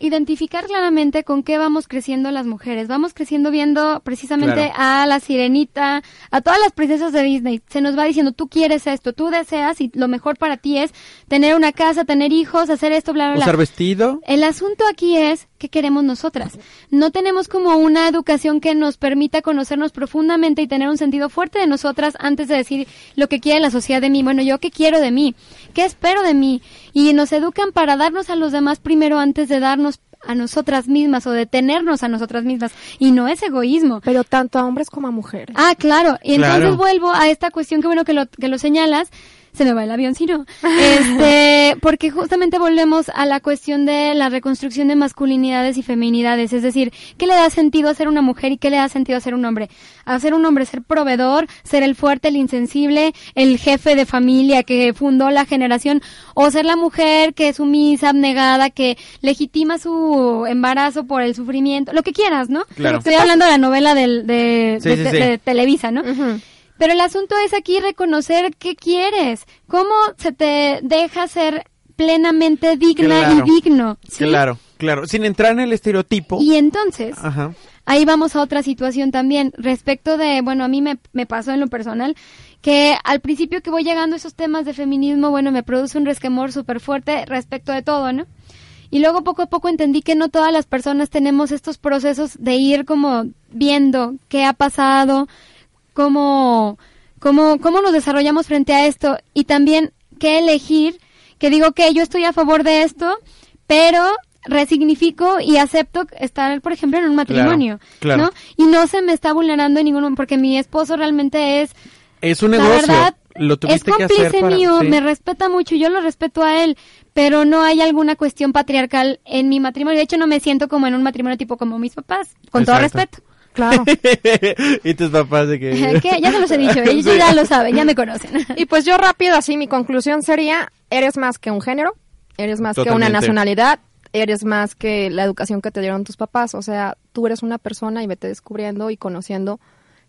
identificar claramente con qué vamos creciendo las mujeres. Vamos creciendo viendo precisamente a la sirenita, a todas las princesas de Disney. Se nos va diciendo, tú quieres esto, tú deseas y lo mejor para ti es tener una casa, tener hijos, hacer esto, bla, bla, bla. Usar vestido. El asunto aquí es qué queremos nosotras. No tenemos como una educación que nos permita conocernos profundamente y tener un sentido fuerte de nosotras antes de decir lo que quiere la sociedad de mí. Bueno, yo qué quiero de mí, qué espero de mí. Y nos educan para darnos a los demás primero antes de darnos a nosotras mismas o detenernos a nosotras mismas y no es egoísmo. Pero tanto a hombres como a mujeres. Ah, claro. Y entonces vuelvo a esta cuestión que bueno que lo, que lo señalas se me va el avión si no. Este, [LAUGHS] porque justamente volvemos a la cuestión de la reconstrucción de masculinidades y feminidades, es decir, ¿qué le da sentido a ser una mujer y qué le da sentido a ser un hombre? A ser un hombre, ser proveedor, ser el fuerte, el insensible, el jefe de familia que fundó la generación, o ser la mujer que es sumisa, abnegada, que legitima su embarazo por el sufrimiento, lo que quieras, ¿no? Estoy hablando de la novela del, de, Televisa, ¿no? Pero el asunto es aquí reconocer qué quieres, cómo se te deja ser plenamente digna y digno. Claro, claro, sin entrar en el estereotipo. Y entonces, ahí vamos a otra situación también, respecto de, bueno, a mí me, me pasó en lo personal, que al principio que voy llegando a esos temas de feminismo, bueno, me produce un resquemor súper fuerte respecto de todo, ¿no? Y luego poco a poco entendí que no todas las personas tenemos estos procesos de ir como viendo qué ha pasado, cómo, cómo, cómo nos desarrollamos frente a esto y también qué elegir, que digo que yo estoy a favor de esto, pero resignifico y acepto estar, por ejemplo, en un matrimonio, ¿no? Y no se me está vulnerando en ninguno, porque mi esposo realmente es... Es un negocio. Verdad, lo es cómplice mío, me respeta mucho, yo lo respeto a él, pero no hay alguna cuestión patriarcal en mi matrimonio. De hecho, no me siento como en un matrimonio tipo como mis papás, con todo respeto. Claro. [LAUGHS] y tus papás de que... [LAUGHS] Ya se los he dicho, ellos ya lo saben, ya me conocen. y pues yo rápido, así mi conclusión sería, eres más que un género, eres más que una nacionalidad, eres más que la educación que te dieron tus papás, o sea, tú eres una persona y vete descubriendo y conociendo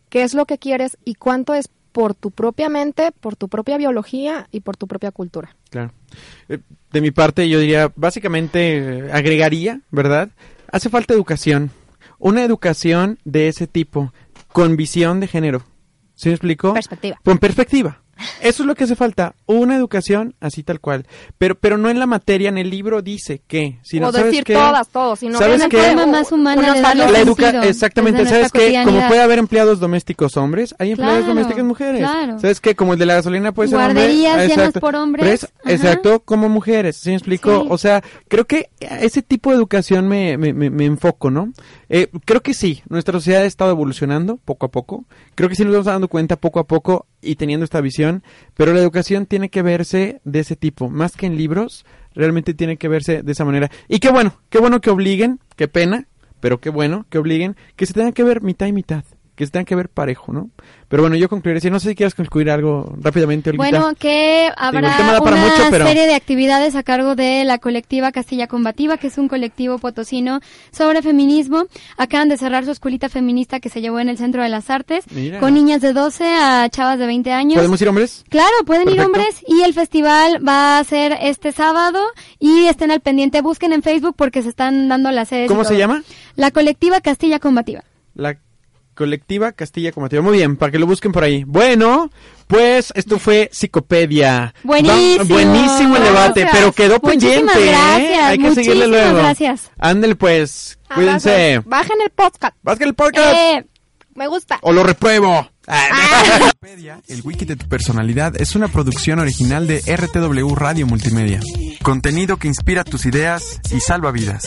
qué es lo que quieres y cuánto es por tu propia mente, por tu propia biología y por tu propia cultura. Claro. Eh, de mi parte, yo diría, básicamente, eh, agregaría, ¿verdad? Hace falta educación una educación de ese tipo, con visión de género. ¿Sí me explico? Perspectiva. Con perspectiva. Eso es lo que hace falta, una educación así tal cual. Pero pero no en la materia, en el libro dice que. Si o decir todas, todos, sino ¿sabes una forma más humana de la educa Exactamente, ¿sabes qué? Como puede haber empleados domésticos hombres, hay empleados domésticos mujeres. Claro. ¿Sabes qué? Como el de la gasolina puede ser hombre. llenas por hombres. exacto, como mujeres, ¿sí me explico? O sea, creo que ese tipo de educación me, me, me, enfoco, ¿no? Eh, creo que sí, nuestra sociedad ha estado evolucionando poco a poco. Creo que sí nos vamos dando cuenta poco a poco y teniendo esta visión, pero la educación tiene que verse de ese tipo, más que en libros, realmente tiene que verse de esa manera. Y qué bueno, qué bueno que obliguen, qué pena, pero qué bueno que obliguen que se tenga que ver mitad y mitad que se tengan que ver parejo, ¿no? Pero bueno, yo concluiré, si no sé si quieres concluir algo rápidamente. Bueno, que habrá una serie de actividades a cargo de la colectiva Castilla Combativa, que es un colectivo potosino sobre feminismo. Acaban de cerrar su escuelita feminista que se llevó en el Centro de las Artes, con niñas de 12 a chavas de 20 años. ¿Podemos ir hombres? Claro, pueden ir hombres y el festival va a ser este sábado y estén al pendiente, busquen en Facebook porque se están dando las sedes. ¿Cómo se llama? La colectiva Castilla Combativa. La Colectiva Castilla Combativa. Muy bien, para que lo busquen por ahí. Bueno, pues esto fue Psicopedia. Buenísimo. buenísimo el debate, pero quedó pendiente. ¿eh? Gracias. Hay que seguirle luego. Gracias. Ándale pues, ah, cuídense. Bajen el podcast. Bajen el podcast. Eh, me gusta. O lo repruebo. Ah. [LAUGHS] El wiki de tu personalidad es una producción original de RTW Radio Multimedia. Contenido que inspira tus ideas y salva vidas.